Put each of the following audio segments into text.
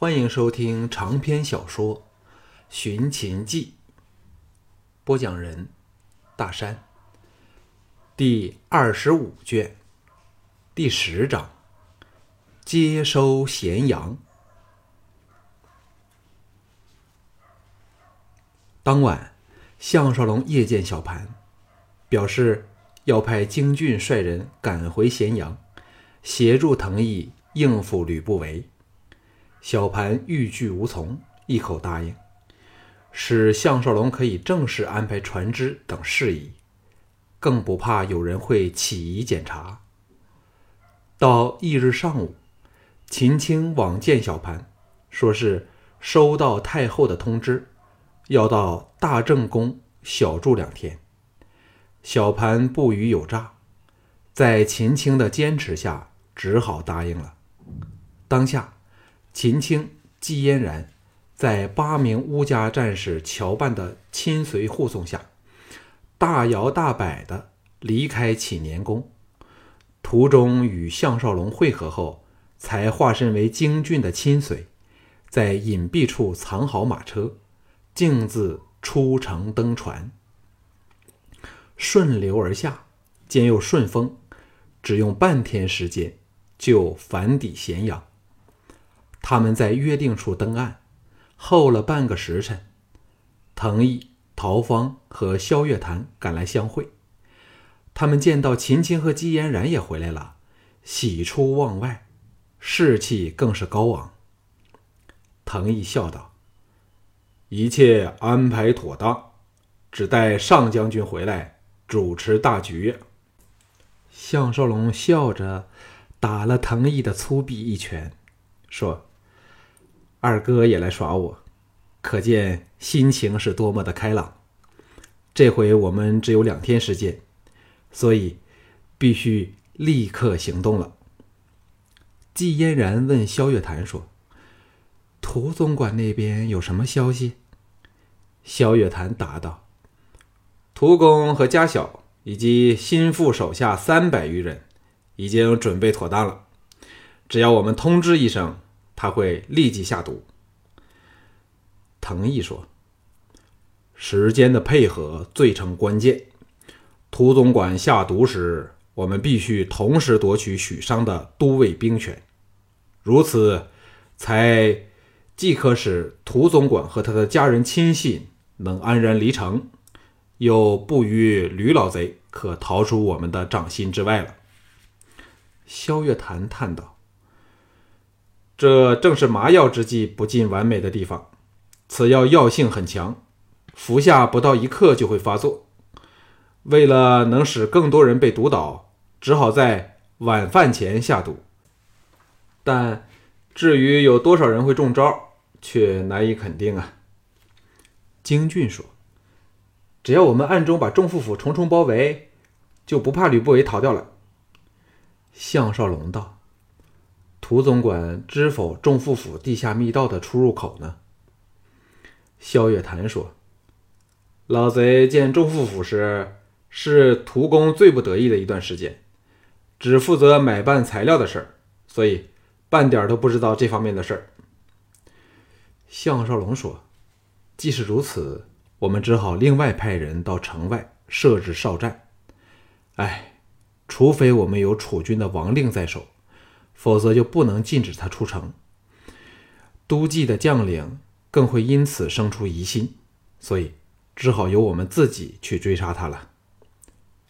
欢迎收听长篇小说《寻秦记》，播讲人：大山。第二十五卷，第十章：接收咸阳。当晚，项少龙夜见小盘，表示要派京俊率人赶回咸阳，协助藤毅应付吕不韦。小盘欲拒无从，一口答应，使项少龙可以正式安排船只等事宜，更不怕有人会起疑检查。到翌日上午，秦青往见小盘，说是收到太后的通知，要到大正宫小住两天。小盘不予有诈，在秦青的坚持下，只好答应了。当下。秦青、季嫣然在八名乌家战士乔办的亲随护送下，大摇大摆地离开启年宫。途中与项少龙会合后，才化身为京俊的亲随，在隐蔽处藏好马车，径自出城登船，顺流而下，兼又顺风，只用半天时间就返抵咸阳。他们在约定处登岸，候了半个时辰，藤毅、陶芳和萧月潭赶来相会。他们见到秦青和姬嫣然也回来了，喜出望外，士气更是高昂。藤毅笑道：“一切安排妥当，只待上将军回来主持大局。”项少龙笑着打了藤毅的粗臂一拳，说。二哥也来耍我，可见心情是多么的开朗。这回我们只有两天时间，所以必须立刻行动了。季嫣然问萧月潭说：“涂总管那边有什么消息？”萧月潭答道：“涂公和家小以及心腹手下三百余人，已经准备妥当了。只要我们通知一声。”他会立即下毒。藤毅说：“时间的配合最成关键。涂总管下毒时，我们必须同时夺取许商的都尉兵权，如此才既可使涂总管和他的家人亲信能安然离城，又不与吕老贼可逃出我们的掌心之外了。”萧月潭叹道。这正是麻药之剂不尽完美的地方。此药药性很强，服下不到一刻就会发作。为了能使更多人被毒倒，只好在晚饭前下毒。但至于有多少人会中招，却难以肯定啊。京俊说：“只要我们暗中把众副府重重包围，就不怕吕不韦逃掉了。”项少龙道。涂总管知否众副府地下密道的出入口呢？萧月潭说：“老贼见众副府时，是涂公最不得意的一段时间，只负责买办材料的事儿，所以半点都不知道这方面的事儿。”项少龙说：“即使如此，我们只好另外派人到城外设置哨站。哎，除非我们有楚军的王令在手。”否则就不能禁止他出城。都记的将领更会因此生出疑心，所以只好由我们自己去追杀他了。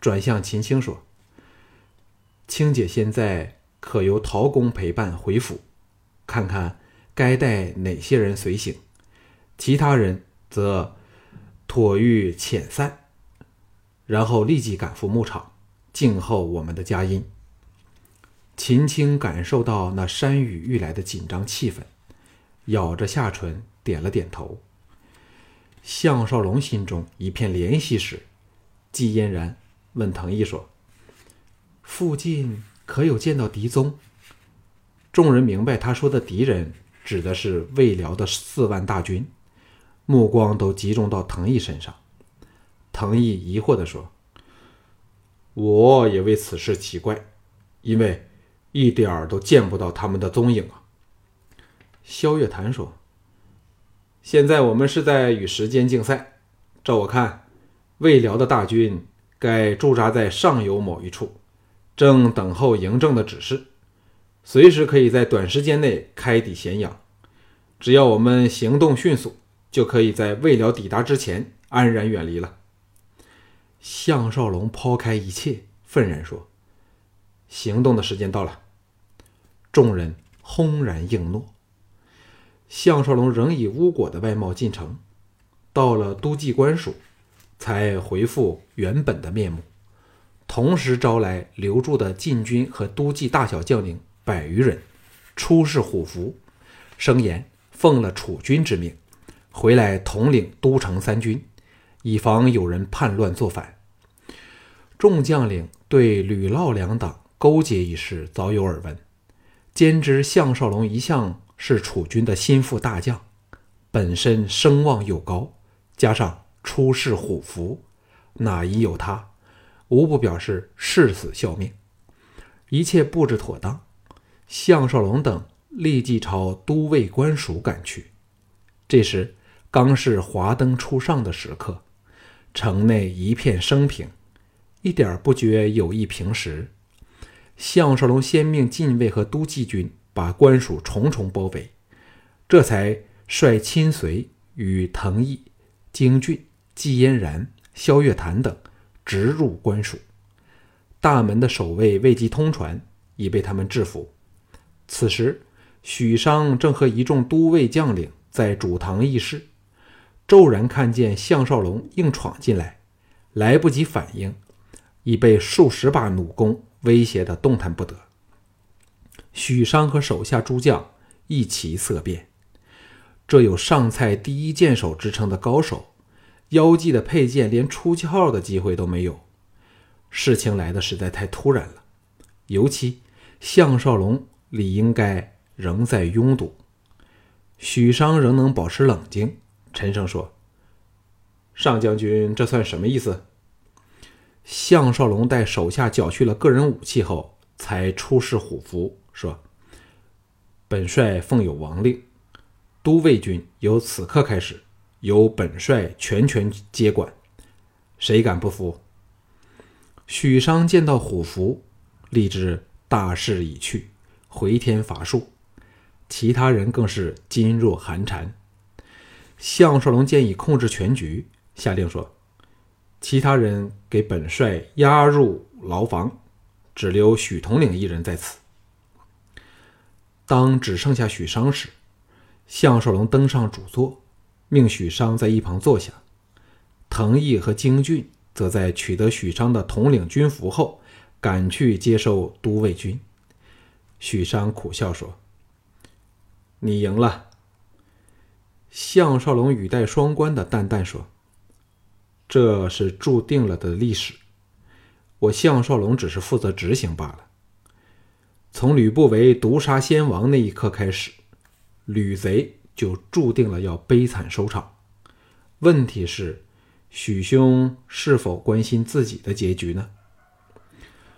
转向秦青说：“青姐现在可由陶公陪伴回府，看看该带哪些人随行，其他人则妥欲遣散，然后立即赶赴牧场，静候我们的佳音。”秦青感受到那山雨欲来的紧张气氛，咬着下唇点了点头。项少龙心中一片怜惜时，季嫣然问藤毅说：“附近可有见到敌踪？”众人明白他说的敌人指的是魏辽的四万大军，目光都集中到藤毅身上。藤毅疑惑地说：“我也为此事奇怪，因为……”一点儿都见不到他们的踪影啊！萧月潭说：“现在我们是在与时间竞赛。照我看，魏辽的大军该驻扎在上游某一处，正等候嬴政的指示，随时可以在短时间内开抵咸阳。只要我们行动迅速，就可以在魏辽抵达之前安然远离了。”项少龙抛开一切，愤然说：“行动的时间到了。”众人轰然应诺。项少龙仍以巫果的外貌进城，到了都记官署，才恢复原本的面目，同时招来留驻的禁军和都记大小将领百余人，出示虎符，声言奉了楚军之命，回来统领都城三军，以防有人叛乱作反。众将领对吕嫪两党勾结一事早有耳闻，兼知项少龙一向。是楚军的心腹大将，本身声望又高，加上出仕虎符，哪一有他，无不表示誓死效命。一切布置妥当，项少龙等立即朝都尉官署赶去。这时刚是华灯初上的时刻，城内一片升平，一点不觉有意平时。项少龙先命禁卫和都记军。把官署重重包围，这才率亲随与藤毅、京俊、季嫣然、萧月潭等直入官署。大门的守卫未及通传，已被他们制服。此时，许商正和一众都尉将领在主堂议事，骤然看见项少龙硬闯进来，来不及反应，已被数十把弩弓威胁得动弹不得。许商和手下诸将一齐色变。这有上蔡第一剑手之称的高手，腰际的佩剑连出鞘的机会都没有。事情来的实在太突然了，尤其项少龙理应该仍在拥堵。许商仍能保持冷静，沉声说：“上将军，这算什么意思？”项少龙待手下缴去了个人武器后，才出示虎符。说：“本帅奉有王令，都尉军由此刻开始由本帅全权接管，谁敢不服？”许商见到虎符，立志大势已去，回天乏术。其他人更是噤若寒蝉。项少龙建议控制全局，下令说：“其他人给本帅押入牢房，只留许统领一人在此。”当只剩下许商时，项少龙登上主座，命许商在一旁坐下。藤毅和京俊则在取得许商的统领军服后，赶去接受都尉军。许商苦笑说：“你赢了。”项少龙语带双关的淡淡说：“这是注定了的历史，我项少龙只是负责执行罢了。”从吕不韦毒杀先王那一刻开始，吕贼就注定了要悲惨收场。问题是，许兄是否关心自己的结局呢？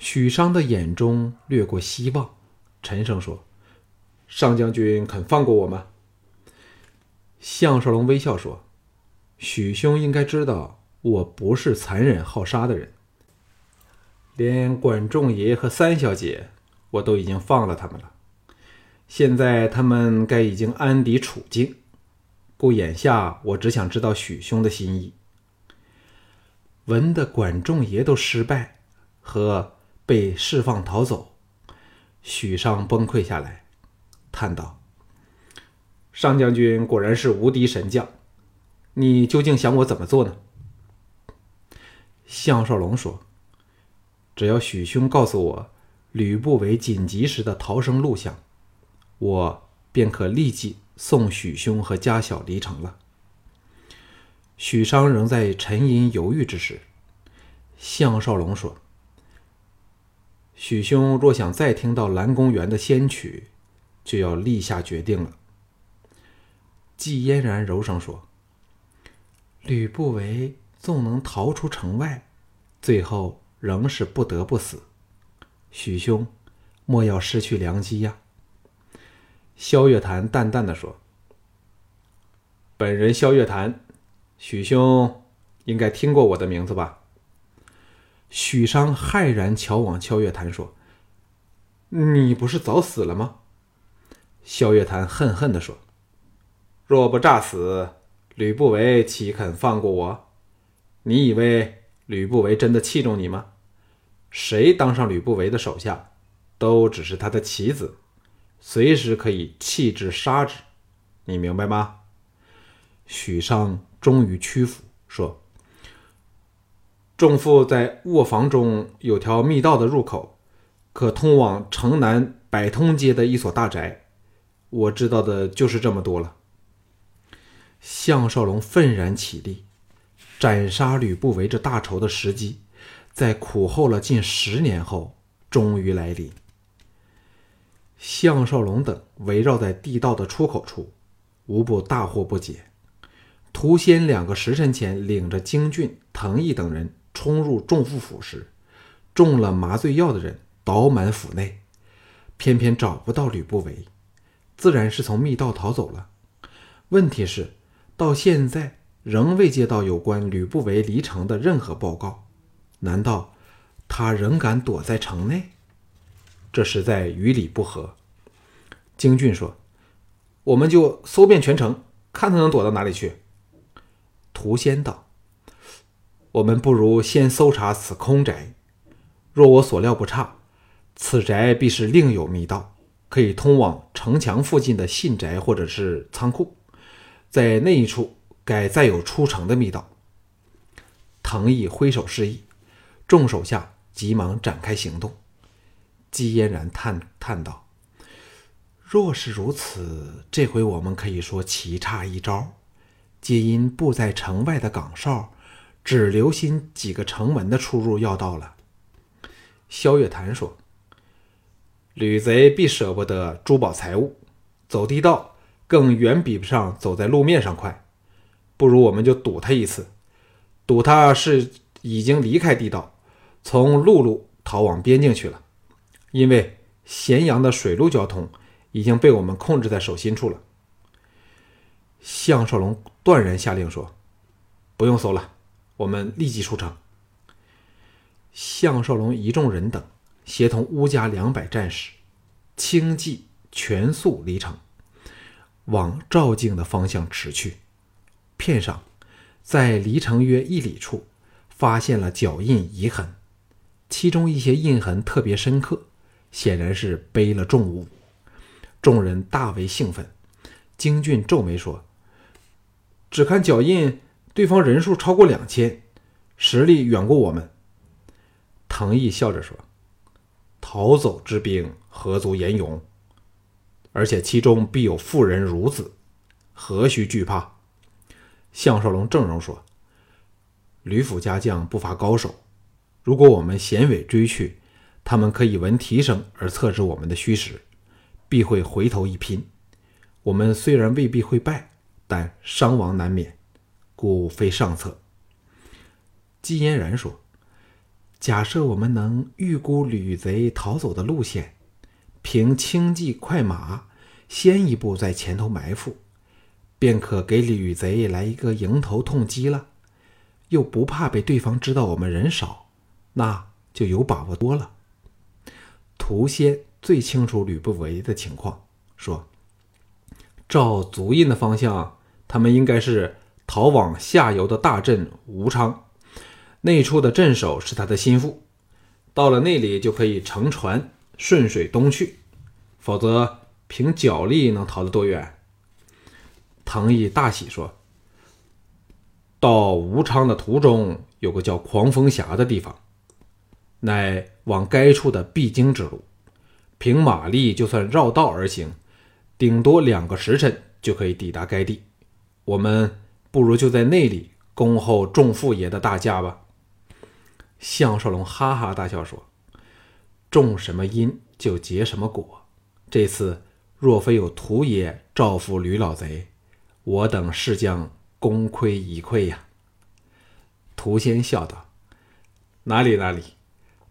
许商的眼中掠过希望，沉声说：“上将军肯放过我吗？”项少龙微笑说：“许兄应该知道，我不是残忍好杀的人。连管仲爷和三小姐。”我都已经放了他们了，现在他们该已经安抵处境，故眼下我只想知道许兄的心意。闻得管仲爷都失败和被释放逃走，许商崩溃下来，叹道：“上将军果然是无敌神将，你究竟想我怎么做呢？”项少龙说：“只要许兄告诉我。”吕不韦紧急时的逃生路向，我便可立即送许兄和家小离城了。许商仍在沉吟犹豫之时，项少龙说：“许兄若想再听到蓝公园的仙曲，就要立下决定了。”季嫣然柔声说：“吕不韦纵能逃出城外，最后仍是不得不死。”许兄，莫要失去良机呀！萧月潭淡淡的说：“本人萧月潭，许兄应该听过我的名字吧？”许商骇然瞧往萧月潭说：“你不是早死了吗？”萧月潭恨恨的说：“若不诈死，吕不韦岂肯放过我？你以为吕不韦真的器重你吗？谁当上吕不韦的手下，都只是他的棋子，随时可以弃之杀之，你明白吗？”许商终于屈服，说：“仲父在卧房中有条密道的入口，可通往城南百通街的一所大宅。”我知道的就是这么多了。项少龙愤然起立，斩杀吕不韦这大仇的时机，在苦候了近十年后，终于来临。项少龙等围绕在地道的出口处，无不大惑不解。屠仙两个时辰前领着京俊、藤毅等人冲入仲父府时，中了麻醉药的人倒满府内，偏偏找不到吕不韦。自然是从密道逃走了。问题是，到现在仍未接到有关吕不韦离城的任何报告。难道他仍敢躲在城内？这实在与理不合。京俊说：“我们就搜遍全城，看他能躲到哪里去。”屠仙道：“我们不如先搜查此空宅。若我所料不差，此宅必是另有密道。”可以通往城墙附近的信宅或者是仓库，在那一处该再有出城的密道。藤毅挥手示意，众手下急忙展开行动。姬嫣然叹叹道：“若是如此，这回我们可以说棋差一招，皆因布在城外的岗哨只留心几个城门的出入要道了。”萧月潭说。吕贼必舍不得珠宝财物，走地道更远比不上走在路面上快。不如我们就赌他一次，赌他是已经离开地道，从陆路逃往边境去了。因为咸阳的水陆交通已经被我们控制在手心处了。项少龙断然下令说：“不用搜了，我们立即出城。”项少龙一众人等。协同乌家两百战士，轻骑全速离城，往赵境的方向驰去。片上，在离城约一里处，发现了脚印遗痕，其中一些印痕特别深刻，显然是背了重物。众人大为兴奋。京俊皱眉说：“只看脚印，对方人数超过两千，实力远过我们。”藤毅笑着说。逃走之兵何足言勇？而且其中必有妇人孺子，何须惧怕？项少龙正容说：“吕府家将不乏高手，如果我们衔尾追去，他们可以闻蹄声而测知我们的虚实，必会回头一拼。我们虽然未必会败，但伤亡难免，故非上策。”姬嫣然说。假设我们能预估吕贼逃走的路线，凭轻骑快马，先一步在前头埋伏，便可给吕贼来一个迎头痛击了。又不怕被对方知道我们人少，那就有把握多了。屠仙最清楚吕不韦的情况，说：“照足印的方向，他们应该是逃往下游的大镇吴昌。”那处的镇守是他的心腹，到了那里就可以乘船顺水东去，否则凭脚力能逃得多远？藤毅大喜说：“到吴昌的途中有个叫狂风峡的地方，乃往该处的必经之路，凭马力就算绕道而行，顶多两个时辰就可以抵达该地。我们不如就在那里恭候众父爷的大驾吧。”项少龙哈哈大笑说：“种什么因就结什么果。这次若非有屠爷照拂吕老贼，我等是将功亏一篑呀。”涂仙笑道：“哪里哪里，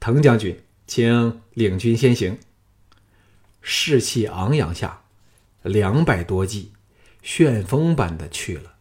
滕将军，请领军先行。”士气昂扬下，两百多骑，旋风般的去了。